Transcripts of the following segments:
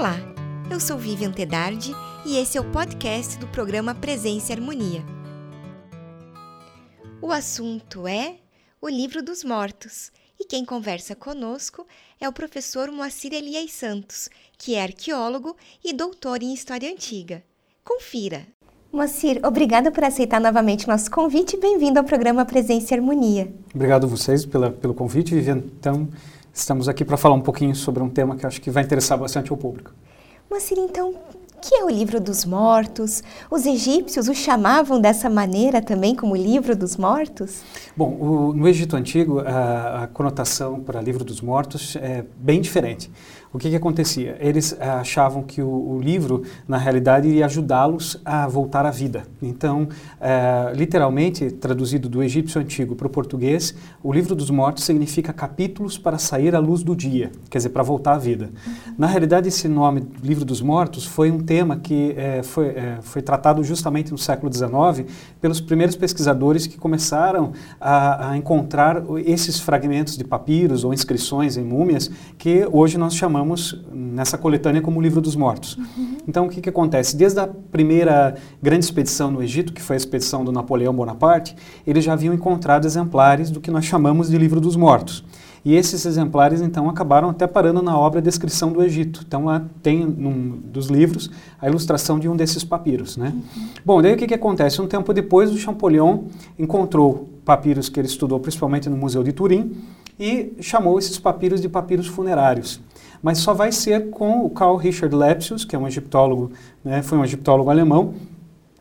Olá, eu sou Vivian Tedardi e esse é o podcast do programa Presença e Harmonia. O assunto é o Livro dos Mortos e quem conversa conosco é o professor Moacir Elias Santos, que é arqueólogo e doutor em História Antiga. Confira! Moacir, obrigada por aceitar novamente nosso convite e bem-vindo ao programa Presença e Harmonia. Obrigado a vocês pela, pelo convite, Vivian. Então, estamos aqui para falar um pouquinho sobre um tema que acho que vai interessar bastante ao público. Moacir, então, que é o livro dos mortos? Os egípcios o chamavam dessa maneira também, como livro dos mortos? Bom, o, no Egito Antigo, a, a, conotação para livro dos mortos é bem diferente. O que, que acontecia? Eles achavam que o, o livro, na realidade, iria ajudá-los a voltar à vida. Então, é, literalmente, traduzido do egípcio antigo para o português, o livro dos mortos significa capítulos para sair à luz do dia, quer dizer, para voltar à vida. Uhum. Na realidade, esse nome, livro dos mortos, foi um tema que é, foi, é, foi tratado justamente no século XIX pelos primeiros pesquisadores que começaram a, a encontrar esses fragmentos de papiros ou inscrições em múmias que hoje nós chamamos nessa coletânea como o livro dos mortos. Uhum. Então, o que, que acontece? Desde a primeira grande expedição no Egito, que foi a expedição do Napoleão Bonaparte, eles já haviam encontrado exemplares do que nós chamamos de livro dos mortos. E esses exemplares, então, acabaram até parando na obra Descrição do Egito. Então, lá tem, num dos livros, a ilustração de um desses papiros. Né? Uhum. Bom, daí o que, que acontece? Um tempo depois, o Champollion encontrou papiros que ele estudou principalmente no Museu de Turim e chamou esses papiros de papiros funerários. Mas só vai ser com o Carl Richard Lepsius, que é um egiptólogo, né, foi um egiptólogo alemão,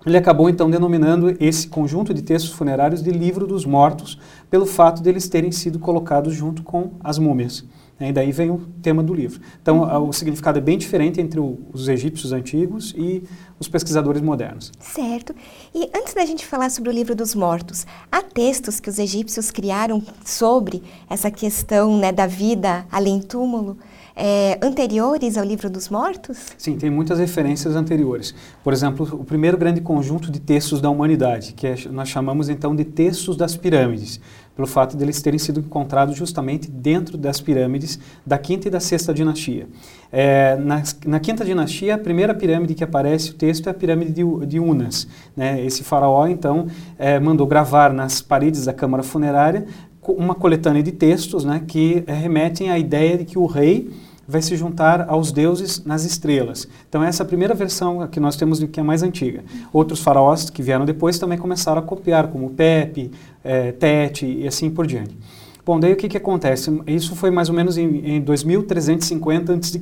ele acabou então denominando esse conjunto de textos funerários de livro dos mortos, pelo fato de eles terem sido colocados junto com as múmias. Né? E daí vem o tema do livro. Então, uhum. o significado é bem diferente entre o, os egípcios antigos e os pesquisadores modernos. Certo. E antes da gente falar sobre o livro dos mortos, há textos que os egípcios criaram sobre essa questão né, da vida além túmulo? é, anteriores ao livro dos mortos? Sim, tem muitas referências anteriores. Por exemplo, o primeiro grande conjunto de textos da humanidade, que é, nós chamamos então de textos das pirâmides, pelo fato de eles terem sido encontrados justamente dentro das pirâmides da quinta e da sexta dinastia. É, na, na, quinta dinastia, a primeira pirâmide que aparece o texto é a pirâmide de, de Unas. Né? Esse faraó, então, é, mandou gravar nas paredes da câmara funerária uma coletânea de textos né, que remetem à ideia de que o rei vai se juntar aos deuses nas estrelas. Então essa é a primeira versão que nós temos que é mais antiga. Outros faraós que vieram depois também começaram a copiar, como Pepe, é, Tete e assim por diante. Bom, daí o que, que acontece? Isso foi mais ou menos em, em 2350 a.C.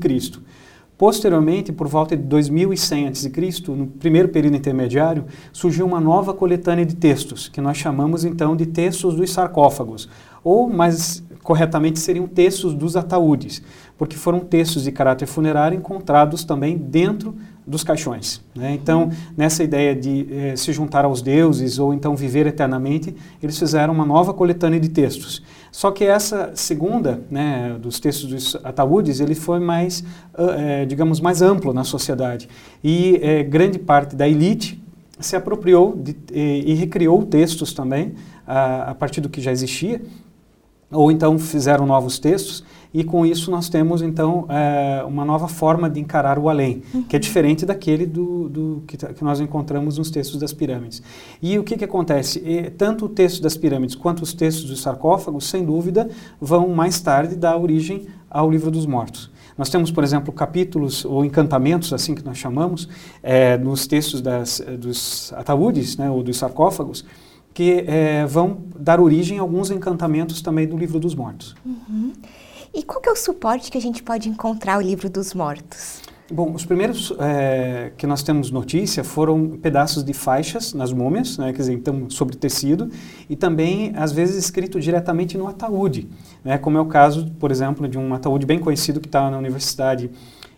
Posteriormente, por volta de 2100 a.C., no primeiro período intermediário, surgiu uma nova coletânea de textos, que nós chamamos então de textos dos sarcófagos, ou mais corretamente seriam textos dos ataúdes, porque foram textos de caráter funerário encontrados também dentro dos caixões. Né? Então, nessa ideia de eh, se juntar aos deuses ou então viver eternamente, eles fizeram uma nova coletânea de textos. Só que essa segunda, né, dos textos dos ataúdes, ele foi mais, uh, digamos, mais amplo na sociedade. E eh, grande parte da elite se apropriou de, e, recriou textos também, a, a partir do que já existia, ou então fizeram novos textos e com isso nós temos então é, uma nova forma de encarar o além, uhum. que é diferente daquele do, do que, que, nós encontramos nos textos das pirâmides. E o que, que acontece? E, tanto o texto das pirâmides quanto os textos dos sarcófagos, sem dúvida, vão mais tarde dar origem ao livro dos mortos. Nós temos, por exemplo, capítulos ou encantamentos, assim que nós chamamos, é, nos textos das, dos ataúdes, né, ou dos sarcófagos, que é, vão dar origem a alguns encantamentos também do livro dos mortos. Uhum. E qual que é o suporte que a gente pode encontrar o livro dos mortos? Bom, os primeiros é, que nós temos notícia foram pedaços de faixas nas múmias, né, quer dizer, então sobre tecido, e também às vezes escrito diretamente no ataúde, né, como é o caso, por exemplo, de um ataúde bem conhecido que está na Universidade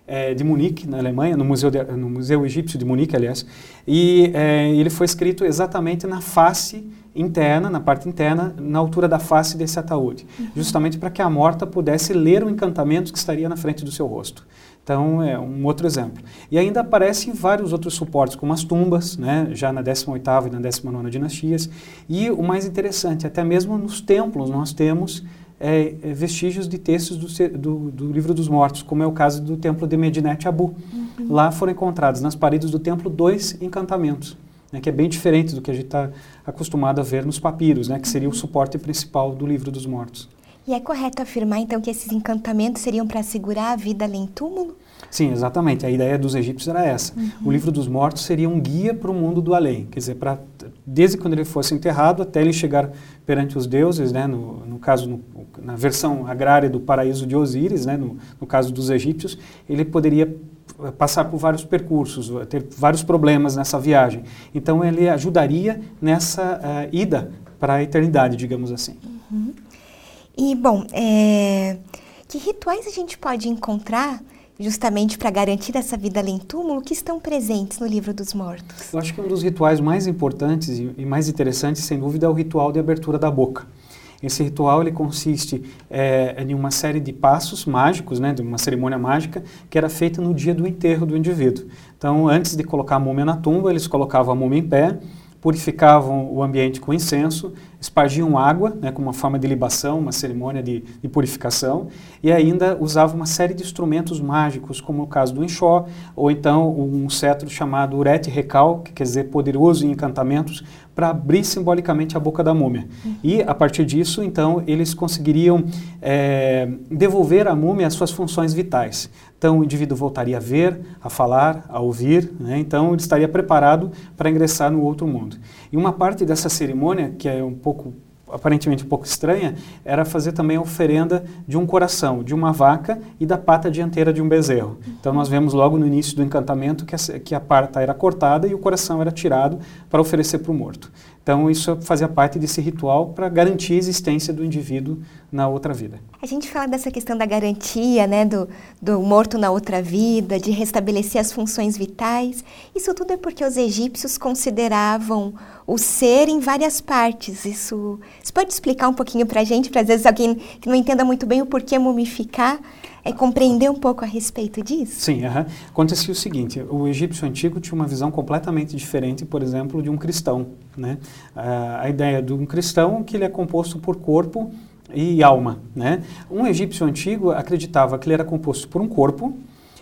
é, de Munique, na Alemanha, no Museu, de, no Museu Egípcio de Munique, aliás, e é, ele foi escrito exatamente na face interna, na parte interna, na altura da face desse ataúde, uhum. justamente para que a morta pudesse ler o encantamento que estaria na frente do seu rosto. Então, é um outro exemplo. E ainda aparecem vários outros suportes, como as tumbas, né, já na 18ª e na 19ª dinastias, e o mais interessante, até mesmo nos templos nós temos é, é, vestígios de textos do, do, do, livro dos mortos, como é o caso do templo de Medinet Abu. Uhum. Lá foram encontrados nas paredes do templo dois encantamentos, né, que é bem diferente do que a gente está acostumado a ver nos papiros, né, que seria o suporte principal do livro dos mortos. E é correto afirmar então que esses encantamentos seriam para assegurar a vida além túmulo? Sim, exatamente. A ideia dos egípcios era essa. Uhum. O livro dos mortos seria um guia para o mundo do além, quer dizer, para desde quando ele fosse enterrado até ele chegar perante os deuses, né, no, no caso no, na versão agrária do paraíso de Osíris, né, no, no caso dos egípcios, ele poderia passar por vários percursos, ter vários problemas nessa viagem. Então ele ajudaria nessa uh, ida para a eternidade, digamos assim. Uhum. E bom, é... que rituais a gente pode encontrar justamente para garantir essa vida além túmulo, que estão presentes no livro dos mortos? Eu acho que um dos rituais mais importantes e mais interessantes, sem dúvida, é o ritual de abertura da boca. Esse ritual ele consiste é, em uma série de passos mágicos, né, de uma cerimônia mágica, que era feita no dia do enterro do indivíduo. Então, antes de colocar a múmia na tumba, eles colocavam a múmia em pé, purificavam o ambiente com incenso, espargiam água, né, como uma forma de libação, uma cerimônia de, de, purificação, e ainda usavam uma série de instrumentos mágicos, como o caso do enxó, ou então um cetro chamado urete recal, que quer dizer poderoso em encantamentos, para abrir simbolicamente a boca da múmia. Uhum. E, a partir disso, então, eles conseguiriam é, devolver à múmia as suas funções vitais. Então, o indivíduo voltaria a ver, a falar, a ouvir, né? então ele estaria preparado para ingressar no outro mundo. E uma parte dessa cerimônia, que é um pouco aparentemente um pouco estranha, era fazer também a oferenda de um coração, de uma vaca e da pata dianteira de um bezerro. Então nós vemos logo no início do encantamento que a, que a pata era cortada e o coração era tirado para oferecer para o morto. Então isso fazia parte desse ritual para garantir a existência do indivíduo na outra vida. A gente fala dessa questão da garantia, né, do, do morto na outra vida, de restabelecer as funções vitais. Isso tudo é porque os egípcios consideravam o ser em várias partes. Isso, você pode explicar um pouquinho para a gente, para às vezes alguém que não entenda muito bem o porquê mumificar, é compreender um pouco a respeito disso? Sim, uh -huh. acontecia o seguinte, o egípcio antigo tinha uma visão completamente diferente, por exemplo, de um cristão. Né? A ideia de um cristão que ele é composto por corpo e alma. Né? Um egípcio antigo acreditava que ele era composto por um corpo,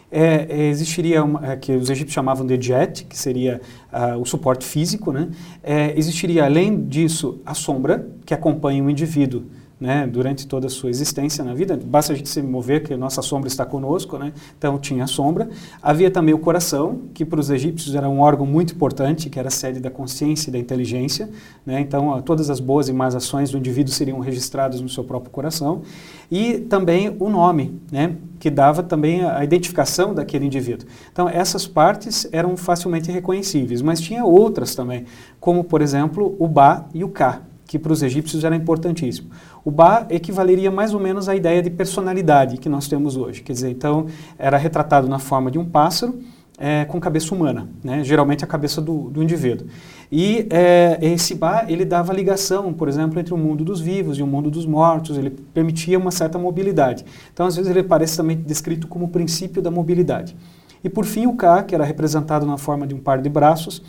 é, é, existiria uma, é, que os egípcios chamavam de jet, que seria uh, o suporte físico, né? É, existiria além disso a sombra que acompanha o indivíduo né, durante toda a sua existência na vida. Basta a gente se mover que a nossa sombra está conosco, né? Então tinha a sombra. Havia também o coração, que para os egípcios era um órgão muito importante, que era a sede da consciência e da inteligência, né? Então todas as boas e más ações do indivíduo seriam registradas no seu próprio coração. E também o nome, né? Que dava também a identificação daquele indivíduo. Então essas partes eram facilmente reconhecíveis, mas tinha outras também, como por exemplo o Ba e o Ka que para os egípcios era importantíssimo. O Ba equivaleria mais ou menos à ideia de personalidade que nós temos hoje. Quer dizer, então, era retratado na forma de um pássaro é, com cabeça humana, né? geralmente a cabeça do, do indivíduo. E é, esse Ba, ele dava ligação, por exemplo, entre o mundo dos vivos e o mundo dos mortos, ele permitia uma certa mobilidade. Então, às vezes, ele parece também descrito como o princípio da mobilidade. E, por fim, o Ka, que era representado na forma de um par de braços,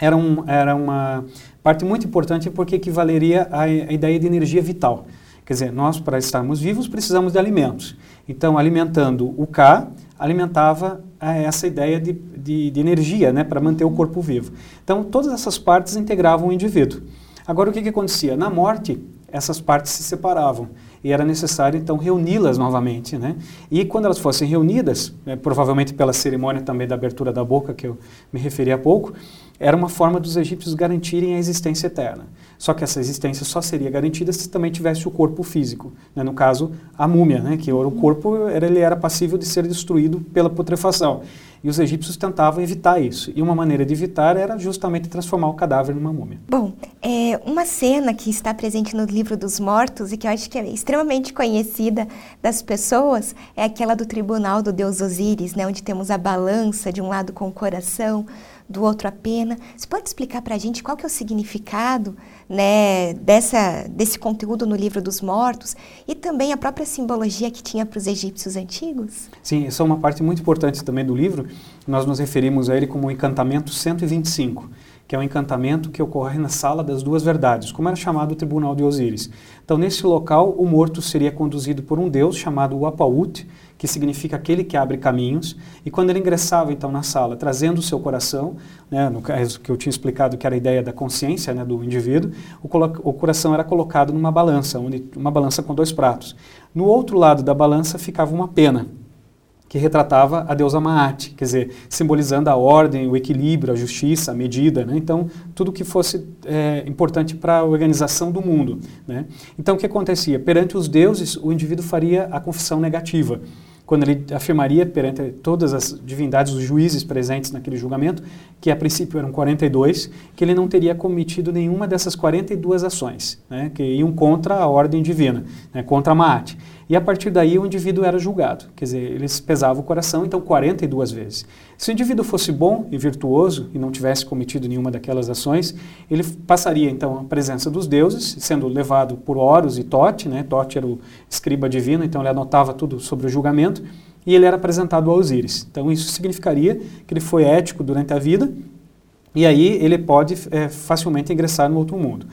era, um, era uma parte muito importante porque equivaleria à, à ideia de energia vital. Quer dizer, nós, para estarmos vivos, precisamos de alimentos. Então, alimentando o K, alimentava é, essa ideia de, de, de energia né, para manter o corpo vivo. Então, todas essas partes integravam o indivíduo. Agora, o que, que acontecia? Na morte, essas partes se separavam e era necessário então reuni-las novamente, né? E quando elas fossem reunidas, é, provavelmente pela cerimônia também da abertura da boca que eu me referi há pouco, era uma forma dos egípcios garantirem a existência eterna. Só que essa existência só seria garantida se também tivesse o corpo físico, né? no caso a múmia, né? que o corpo era, ele era passível de ser destruído pela putrefação. E os egípcios tentavam evitar isso. E uma maneira de evitar era justamente transformar o cadáver numa múmia. Bom, é, uma cena que está presente no livro dos mortos e que eu acho que é extremamente conhecida das pessoas é aquela do tribunal do deus Osíris, né? onde temos a balança de um lado com o coração, do outro a pena. Você pode explicar para a gente qual que é o significado né, dessa, desse conteúdo no livro dos mortos e também a própria simbologia que tinha para os egípcios antigos? Sim, essa é uma parte muito importante também do livro. Nós nos referimos a ele como o encantamento 125 que é um encantamento que ocorre na Sala das Duas Verdades, como era chamado o Tribunal de Osíris. Então, nesse local, o morto seria conduzido por um deus chamado Wapaut, que significa aquele que abre caminhos, e quando ele ingressava então na sala, trazendo o seu coração, né, no caso que eu tinha explicado que era a ideia da consciência né, do indivíduo, o, o coração era colocado numa balança, uma balança com dois pratos. No outro lado da balança ficava uma pena, que retratava a deusa Maat, quer dizer, simbolizando a ordem, o equilíbrio, a justiça, a medida, né? então tudo que fosse é, importante para a organização do mundo. Né? Então o que acontecia? Perante os deuses, o indivíduo faria a confissão negativa quando ele afirmaria perante todas as divindades, os juízes presentes naquele julgamento, que a princípio eram 42, que ele não teria cometido nenhuma dessas 42 ações, né, que iam contra a ordem divina, né, contra a Maat. E a partir daí o indivíduo era julgado, quer dizer, eles pesavam o coração, então 42 vezes. Se o indivíduo fosse bom e virtuoso e não tivesse cometido nenhuma daquelas ações, ele passaria então à presença dos deuses, sendo levado por Horus e Tote, né? Tote era o escriba divino, então ele anotava tudo sobre o julgamento, e ele era apresentado a Osíris. Então isso significaria que ele foi ético durante a vida, e aí ele pode é, facilmente ingressar no outro mundo.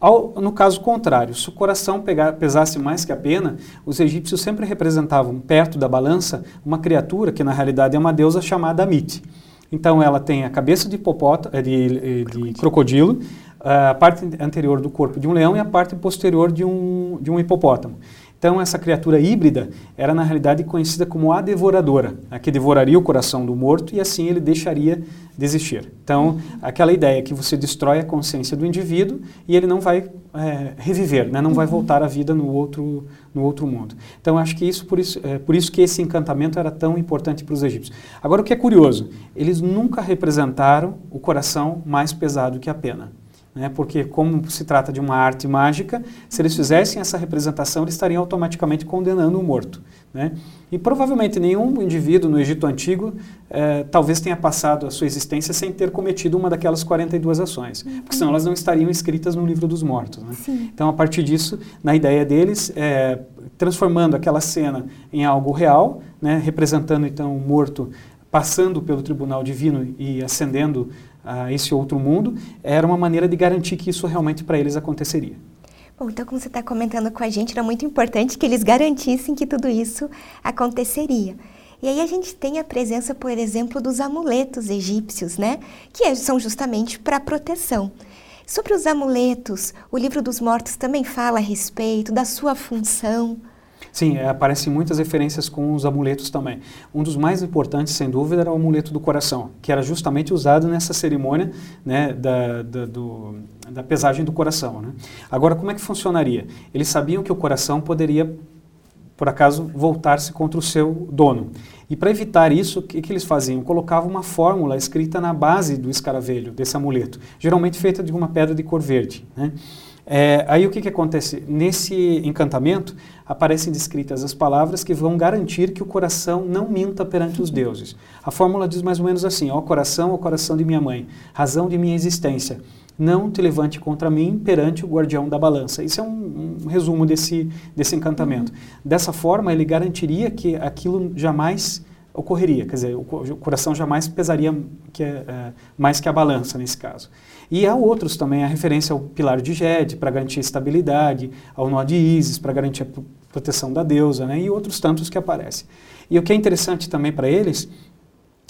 Ao, no caso contrário, se o coração pegar, pesasse mais que a pena, os egípcios sempre representavam perto da balança uma criatura que na realidade é uma deusa chamada Amit. Então ela tem a cabeça de, hipopótamo, eh, de, eh, de crocodilo, a parte anterior do corpo de um leão e a parte posterior de um, de um hipopótamo. Então, essa criatura híbrida era, na realidade, conhecida como a devoradora, a que devoraria o coração do morto e assim ele deixaria de existir. Então, aquela ideia que você destrói a consciência do indivíduo e ele não vai é, reviver, né? não vai voltar à vida no outro, no outro mundo. Então, acho que isso por, isso, é, por isso que esse encantamento era tão importante para os egípcios. Agora, o que é curioso, eles nunca representaram o coração mais pesado que a pena né? porque como se trata de uma arte mágica, se eles fizessem essa representação, eles estariam automaticamente condenando o morto. Né? E provavelmente nenhum indivíduo no Egito Antigo eh, talvez tenha passado a sua existência sem ter cometido uma daquelas 42 ações, uhum. porque senão elas não estariam escritas no livro dos mortos. Né? Então, a partir disso, na ideia deles, eh, transformando aquela cena em algo real, né? representando então o morto passando pelo tribunal divino e ascendendo a esse outro mundo, era uma maneira de garantir que isso realmente para eles aconteceria. Bom, então como você está comentando com a gente, era muito importante que eles garantissem que tudo isso aconteceria. E aí a gente tem a presença, por exemplo, dos amuletos egípcios, né? Que é, são justamente para proteção. Sobre os amuletos, o livro dos mortos também fala a respeito da sua função. Sim, é, aparecem muitas referências com os amuletos também. Um dos mais importantes, sem dúvida, era o amuleto do coração, que era justamente usado nessa cerimônia né, da, da, do, da pesagem do coração. Né? Agora, como é que funcionaria? Eles sabiam que o coração poderia, por acaso, voltar-se contra o seu dono. E para evitar isso, o que, que, eles faziam? Colocavam uma fórmula escrita na base do escaravelho, desse amuleto, geralmente feita de uma pedra de cor verde. Né? É, aí o que, que acontece? Nesse encantamento aparecem descritas as palavras que vão garantir que o coração não minta perante os deuses. A fórmula diz mais ou menos assim: ó coração, ó coração de minha mãe, razão de minha existência, não te levante contra mim perante o guardião da balança. Isso é um, um resumo desse, desse encantamento. Uhum. Dessa forma, ele garantiria que aquilo jamais ocorreria, quer dizer, o, coração jamais pesaria que, é, mais que a balança nesse caso. E há outros também, a referência ao pilar de Ged, para garantir estabilidade, ao nó de Isis, para garantir a proteção da deusa, né, e outros tantos que aparecem. E o que é interessante também para eles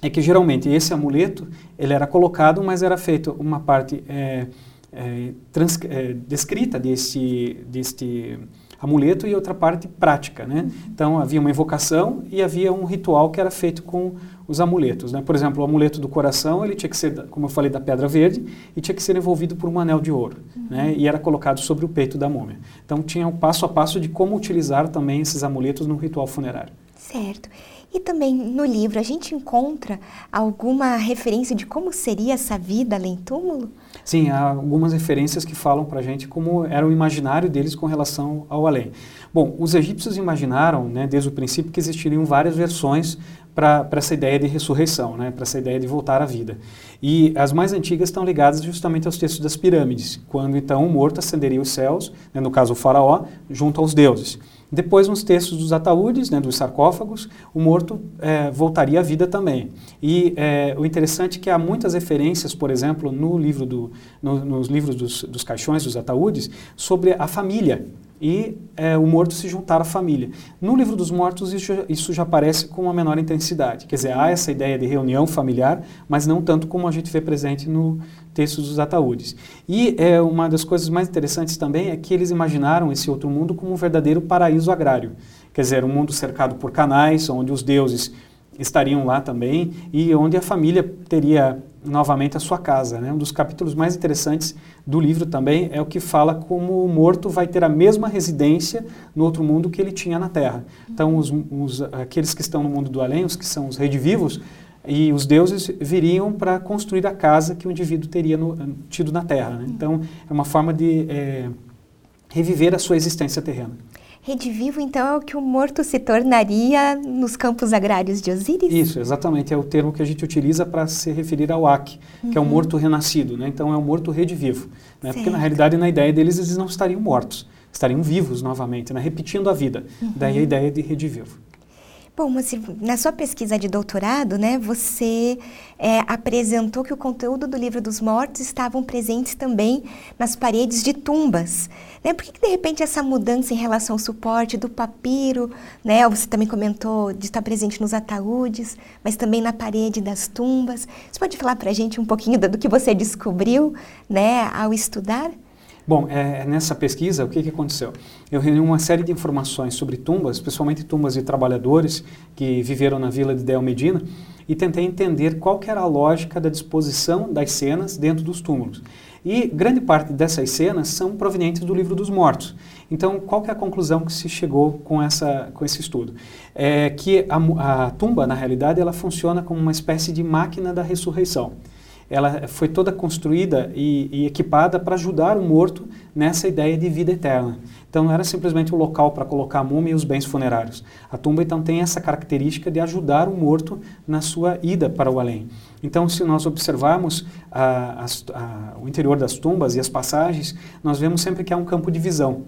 é que geralmente esse amuleto ele era colocado, mas era feito uma parte é, é, trans, é, descrita desse, deste amuleto e outra parte prática, né? Então havia uma invocação e havia um ritual que era feito com os amuletos, né? Por exemplo, o amuleto do coração ele tinha que ser, como eu falei, da pedra verde e tinha que ser envolvido por um anel de ouro, uhum. né? E era colocado sobre o peito da múmia. Então tinha o um passo a passo de como utilizar também esses amuletos no ritual funerário. Certo. E também no livro a gente encontra alguma referência de como seria essa vida além túmulo? Sim, há algumas referências que falam para a gente como era o imaginário deles com relação ao além. Bom, os egípcios imaginaram, né, desde o princípio, que existiriam várias versões para essa ideia de ressurreição, né, para essa ideia de voltar à vida. E as mais antigas estão ligadas justamente aos textos das pirâmides, quando então o morto ascenderia os céus, né, no caso o faraó, junto aos deuses. Depois, nos textos dos ataúdes, né, dos sarcófagos, o morto é, voltaria à vida também. E é, o interessante é que há muitas referências, por exemplo, no livro do, no, nos livros dos, dos caixões, dos ataúdes, sobre a família e é, o morto se juntar à família. No livro dos mortos, isso, isso, já aparece com uma menor intensidade. Quer dizer, há essa ideia de reunião familiar, mas não tanto como a gente vê presente no texto dos ataúdes. E é, uma das coisas mais interessantes também é que eles imaginaram esse outro mundo como um verdadeiro paraíso agrário. Quer dizer, um mundo cercado por canais, onde os deuses estariam lá também e onde a família teria novamente a sua casa. Né? Um dos capítulos mais interessantes do livro também é o que fala como o morto vai ter a mesma residência no outro mundo que ele tinha na Terra. Então, os, os, aqueles que estão no mundo do além, os que são os redivivos, e os deuses viriam para construir a casa que o indivíduo teria no, tido na Terra. Né? Então, é uma forma de é, reviver a sua existência terrena. Redivivo, então, é o que o morto se tornaria nos campos agrários de Osíris? Isso, exatamente. É o termo que a gente utiliza para se referir ao Ak, uhum. que é o uhum. morto renascido. Né? Então, é o morto redivivo. Né? Porque, na realidade, na ideia deles, eles não estariam mortos. Estariam vivos novamente, né? repetindo a vida. Uhum. Daí a ideia de redivivo. Bom, Moacir, na sua pesquisa de doutorado, né, você é, apresentou que o conteúdo do livro dos mortos estavam presentes também nas paredes de tumbas. Né? Por que, que, de repente, essa mudança em relação ao suporte do papiro, né, você também comentou de estar presente nos ataúdes, mas também na parede das tumbas. Você pode falar para a gente um pouquinho do, do que você descobriu né, ao estudar? Bom, é, nessa pesquisa, o que, que aconteceu? Eu reuni uma série de informações sobre tumbas, principalmente tumbas de trabalhadores que viveram na vila de Del Medina, e tentei entender qual era a lógica da disposição das cenas dentro dos túmulos. E grande parte dessas cenas são provenientes do livro dos mortos. Então, qual é a conclusão que se chegou com, essa, com esse estudo? É que a, a tumba, na realidade, ela funciona como uma espécie de máquina da ressurreição ela foi toda construída e, e equipada para ajudar o morto nessa ideia de vida eterna. Então não era simplesmente o local para colocar a múmia e os bens funerários. A tumba então tem essa característica de ajudar o morto na sua ida para o além. Então se nós observarmos a, a, o interior das tumbas e as passagens, nós vemos sempre que há um campo de visão.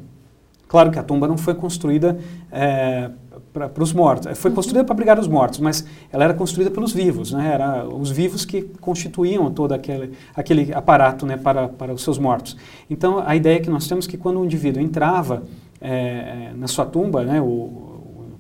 Claro que a tumba não foi construída é, para os mortos. Foi uhum. construída para brigar os mortos, mas ela era construída pelos vivos, né? Era os vivos que constituíam todo aquele, aquele aparato né, para, para os seus mortos. Então, a ideia que nós temos é que quando o indivíduo entrava é, na sua tumba, né, o,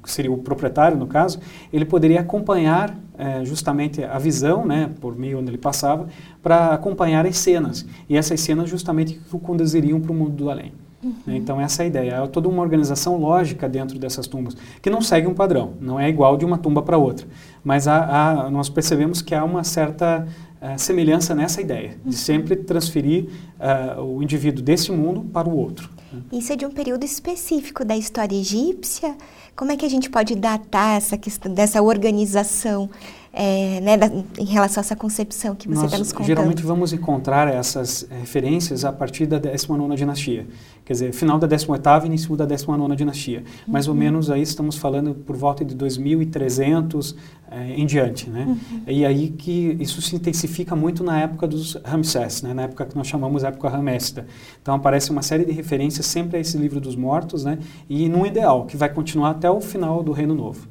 que seria o proprietário no caso, ele poderia acompanhar é, justamente a visão, né, por meio onde ele passava, para acompanhar as cenas. E essas cenas justamente que o conduziriam para o mundo do além. Uhum. Então, essa é a ideia. É toda uma organização lógica dentro dessas tumbas, que não segue um padrão, não é igual de uma tumba para outra. Mas há, há, nós percebemos que há uma certa uh, semelhança nessa ideia, uhum. de sempre transferir uh, o indivíduo desse mundo para o outro. Né? Isso é de um período específico da história egípcia? Como é que a gente pode datar essa questão dessa organização? É, né, da, em relação a essa concepção que você está nos contando? Geralmente vamos encontrar essas referências a partir da 19 dinastia. Quer dizer, final da 18ª e início da 19 dinastia. Uhum. Mais ou uhum. menos aí estamos falando por volta de 2300 é, em diante. Né? Uhum. E aí que isso se intensifica muito na época dos Ramsés, né? na época que nós chamamos época ramésida. Então aparece uma série de referências sempre a esse livro dos mortos né? e num ideal que vai continuar até o final do Reino Novo.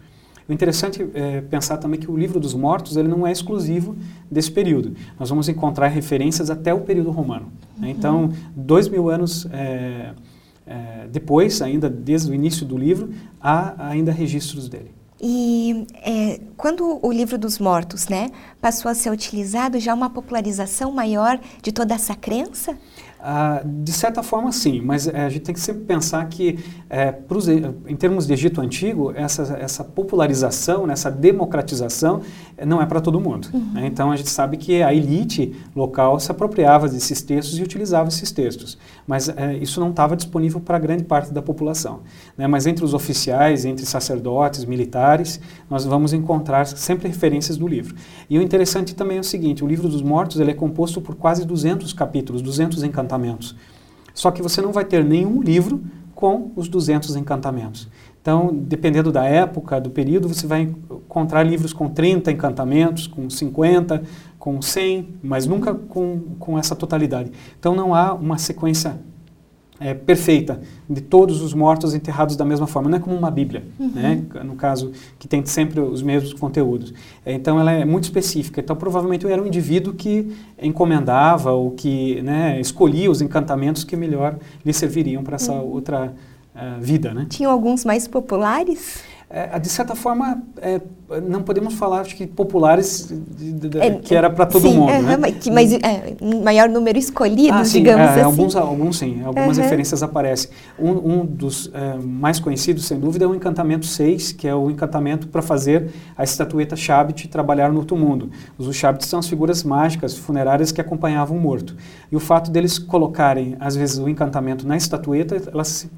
O interessante é pensar também que o livro dos mortos ele não é exclusivo desse período. Nós vamos encontrar referências até o período romano. Né? Então, dois mil anos é, é, depois, ainda desde o início do livro, há ainda registros dele. E é, quando o livro dos mortos né, passou a ser utilizado, já uma popularização maior de toda essa crença? Ah, de certa forma, sim, mas é, a gente tem que sempre pensar que, é, pros, em termos de Egito Antigo, essa, essa popularização, essa democratização, não é para todo mundo. Uhum. Né? Então, a gente sabe que a elite local se apropriava desses textos e utilizava esses textos, mas é, isso não estava disponível para grande parte da população. Né? Mas entre os oficiais, entre sacerdotes, militares, nós vamos encontrar sempre referências do livro. E o interessante também é o seguinte, o livro dos mortos ele é composto por quase 200 capítulos, 200 encantamentos encantamentos. Só que você não vai ter nenhum livro com os 200 encantamentos. Então, dependendo da época, do período, você vai encontrar livros com 30 encantamentos, com 50, com 100, mas nunca com, com essa totalidade. Então, não há uma sequência é, perfeita de todos os mortos enterrados da mesma forma. Não é como uma Bíblia, Uhum. né? no caso, que tem sempre os mesmos conteúdos. É, Então, ela é muito específica. Então, provavelmente, eu era um indivíduo que encomendava ou que né, escolhia os encantamentos que melhor lhe serviriam para essa Uhum. outra ah, vida. Né? Tinham alguns mais populares? É, de certa forma, é, não podemos falar, acho que populares, de- de- de- É, que era para todo sim, mundo. aham, né? mas, mas é, maior número escolhido, Ah, sim, digamos é, assim. Alguns, alguns sim, algumas Aham. referências aparecem. Um, um dos é, mais conhecidos, sem dúvida, é o encantamento 6, que é o encantamento para fazer a estatueta Shabbat trabalhar no outro mundo. Os Shabbat são as figuras mágicas funerárias que acompanhavam o morto. E o fato deles colocarem, às vezes, o encantamento na estatueta, ela se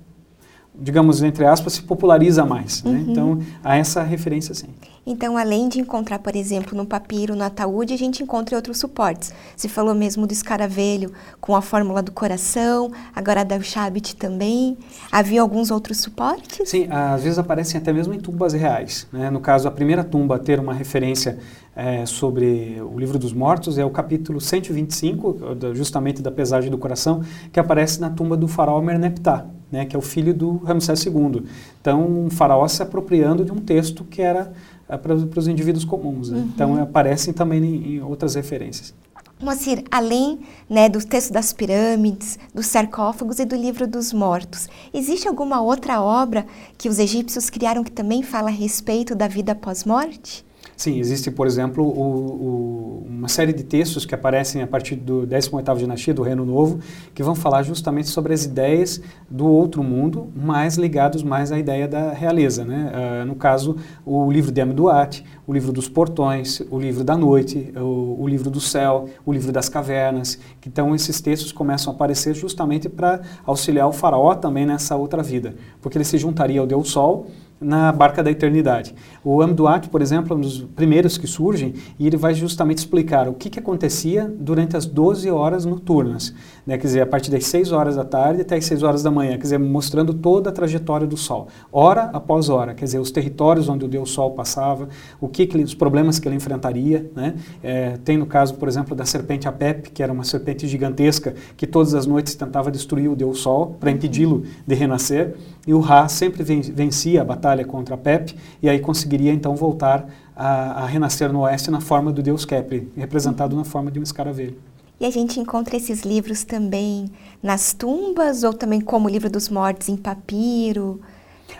digamos, entre aspas, se populariza mais. Né? Uhum. Então, há essa referência sim. Então, além de encontrar, por exemplo, no papiro, no ataúde, a gente encontra outros suportes. Você falou mesmo do escaravelho com a fórmula do coração, agora da Shabbat também. Havia alguns outros suportes? Sim, às vezes aparecem até mesmo em tumbas reais. Né? No caso, a primeira tumba a ter uma referência é, sobre o livro dos mortos é o capítulo 125, da- justamente da pesagem do coração, que aparece na tumba do faraó Merneptah, né? que é o filho do Ramsés II. Então, um faraó se apropriando de um texto que era para os indivíduos comuns. Né? Uhum. Então, aparecem também em, em outras referências. Moacir, além né, do texto das pirâmides, dos sarcófagos e do livro dos mortos, existe alguma outra obra que os egípcios criaram que também fala a respeito da vida pós-morte? Sim, existe, por exemplo, o, o, uma série de textos que aparecem a partir do 18º dinastia, do Reino Novo, que vão falar justamente sobre as ideias do outro mundo, mais ligados mais à ideia da realeza. Né? Uh, no caso, o livro de Amduat, o livro dos portões, o livro da noite, o, o livro do céu, o livro das cavernas. Então, esses textos começam a aparecer justamente para auxiliar o faraó também nessa outra vida, porque ele se juntaria ao Deus Sol, na Barca da Eternidade. O Amduat, por exemplo, é um dos primeiros que surgem e ele vai justamente explicar o que, que acontecia durante as 12 horas noturnas, né? quer dizer, a partir das 6 horas da tarde até as 6 horas da manhã, quer dizer, mostrando toda a trajetória do Sol, hora após hora, quer dizer, os territórios onde o Deus Sol passava, o que, que ele, os problemas que ele enfrentaria. Né? É, tem no caso, por exemplo, da serpente Apep, que era uma serpente gigantesca que todas as noites tentava destruir o Deus Sol para impedi-lo de renascer, e o Ra sempre vencia a batalha contra Pep e aí conseguiria então voltar a, a, renascer no oeste na forma do deus Kepri, representado na forma de um escaravelho. E a gente encontra esses livros também nas tumbas ou também como o livro dos mortos em papiro?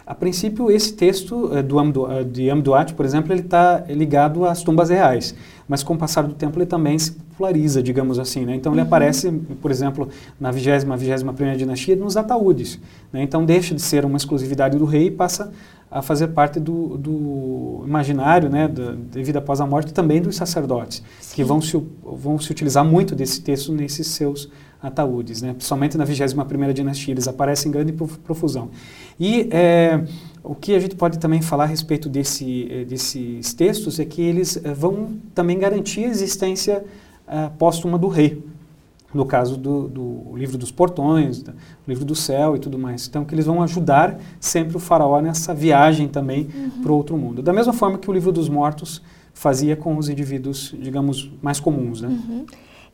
A princípio, esse texto uh, do uh, de Amduat, por exemplo, ele está ligado às tumbas reais, mas com o passar do tempo ele também se populariza, digamos assim. Né? Então, ele uhum. aparece, por exemplo, na 20 vigésima primeira dinastia, nos ataúdes. Né? Então, deixa de ser uma exclusividade do rei e passa a fazer parte do, do imaginário né, da, da, vida após a morte também dos sacerdotes, Sim. que vão se, vão se utilizar muito desse texto nesses seus ataúdes, né? principalmente na 21ª dinastia, eles aparecem em grande profusão. E é, o que a gente pode também falar a respeito desse, desses textos é que eles vão também garantir a existência uh, póstuma do rei, no caso do, do livro dos portões, do livro do céu e tudo mais. Então, que eles vão ajudar sempre o faraó nessa viagem também uhum. para o outro mundo. Da mesma forma que o livro dos mortos fazia com os indivíduos, digamos, mais comuns. Né? Uhum.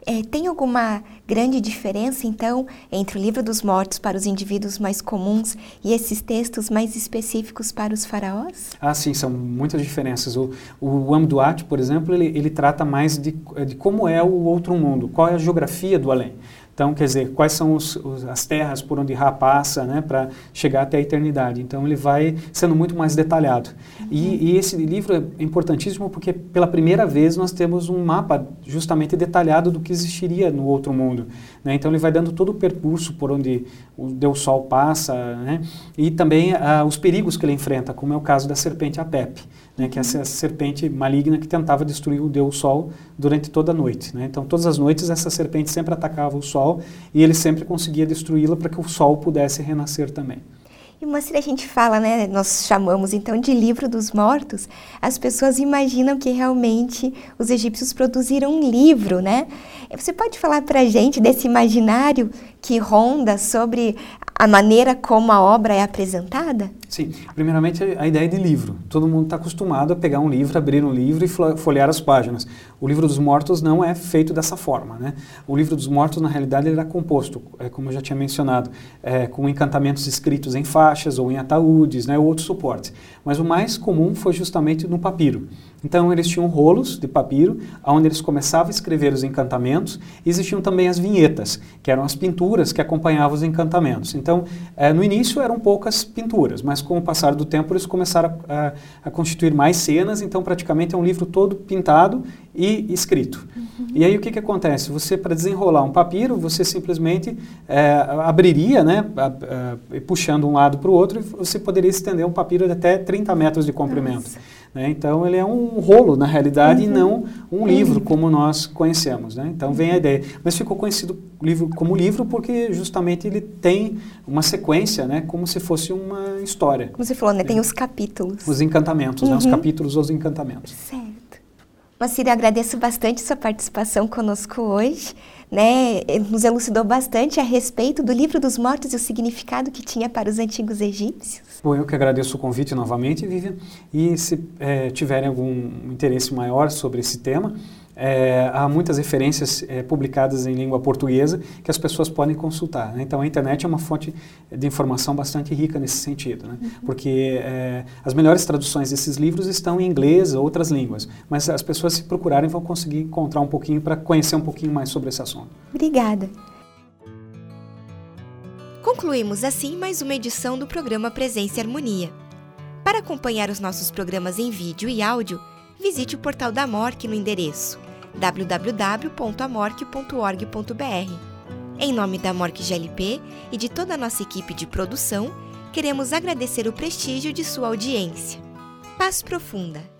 É, tem alguma grande diferença, então, entre o livro dos mortos para os indivíduos mais comuns e esses textos mais específicos para os faraós? Ah, sim, são muitas diferenças. O, o Amduat, por exemplo, ele, ele trata mais de, de como é o outro mundo, qual é a geografia do além. Então, quer dizer, quais são os, os, as terras por onde Ra passa né, para chegar até a eternidade. Então, ele vai sendo muito mais detalhado. E, e, esse livro é importantíssimo porque, pela primeira vez, nós temos um mapa justamente detalhado do que existiria no outro mundo. Né? Então, ele vai dando todo o percurso por onde o Deus Sol passa né? e também ah, os perigos que ele enfrenta, como é o caso da serpente Apep. Né, que é essa serpente maligna que tentava destruir o Deus Sol durante toda a noite. Né? Então, todas as noites, essa serpente sempre atacava o Sol e ele sempre conseguia destruí-la para que o Sol pudesse renascer também. E se a gente fala, né, nós chamamos então de livro dos mortos, as pessoas imaginam que realmente os egípcios produziram um livro, né? Você pode falar para a gente desse imaginário que ronda sobre a maneira como a obra é apresentada? Sim, primeiramente a ideia de livro. Todo mundo está acostumado a pegar um livro, abrir um livro e folhear as páginas. O livro dos mortos não é feito dessa forma. Né? O livro dos mortos, na realidade, ele era composto, é, como eu já tinha mencionado, é, com encantamentos escritos em faixas ou em ataúdes, né, ou outros suportes. Mas o mais comum foi justamente no papiro. Então eles tinham rolos de papiro, onde eles começavam a escrever os encantamentos. E existiam também as vinhetas, que eram as pinturas que acompanhavam os encantamentos. Então, é, no início eram poucas pinturas, mas com o passar do tempo eles começaram a, a, a constituir mais cenas. Então, praticamente é um livro todo pintado e escrito. Uhum. E aí o que, que acontece? Você, para desenrolar um papiro, você simplesmente é, abriria, né, a, a, puxando um lado para o outro, e você poderia estender um papiro de até 30 metros de comprimento. Né? Então ele é um rolo, na realidade, uhum. e não um livro como nós conhecemos. Né? Então vem a ideia. Mas ficou conhecido livro como livro porque justamente ele tem uma sequência, né, como se fosse uma história. Como você falou, né? Tem os capítulos. Os encantamentos, uhum. né? os uhum. capítulos os encantamentos. Certo. Macírio, agradeço bastante sua participação conosco hoje. Né? Nos elucidou bastante a respeito do livro dos mortos e o significado que tinha para os antigos egípcios. Bom, eu que agradeço o convite novamente, Vivian. E se é, tiverem algum interesse maior sobre esse tema, é, há muitas referências é, publicadas em língua portuguesa que as pessoas podem consultar. Né? Então, a internet é uma fonte de informação bastante rica nesse sentido, né? uhum. porque é, as melhores traduções desses livros estão em inglês ou outras línguas, mas as pessoas, se procurarem, vão conseguir encontrar um pouquinho para conhecer um pouquinho mais sobre esse assunto. Obrigada. Concluímos assim mais uma edição do programa Presença e Harmonia. Para acompanhar os nossos programas em vídeo e áudio, visite o portal da MORC no endereço www.amorque.org.br. Em nome da MORC GLP e de toda a nossa equipe de produção, queremos agradecer o prestígio de sua audiência. Paz profunda!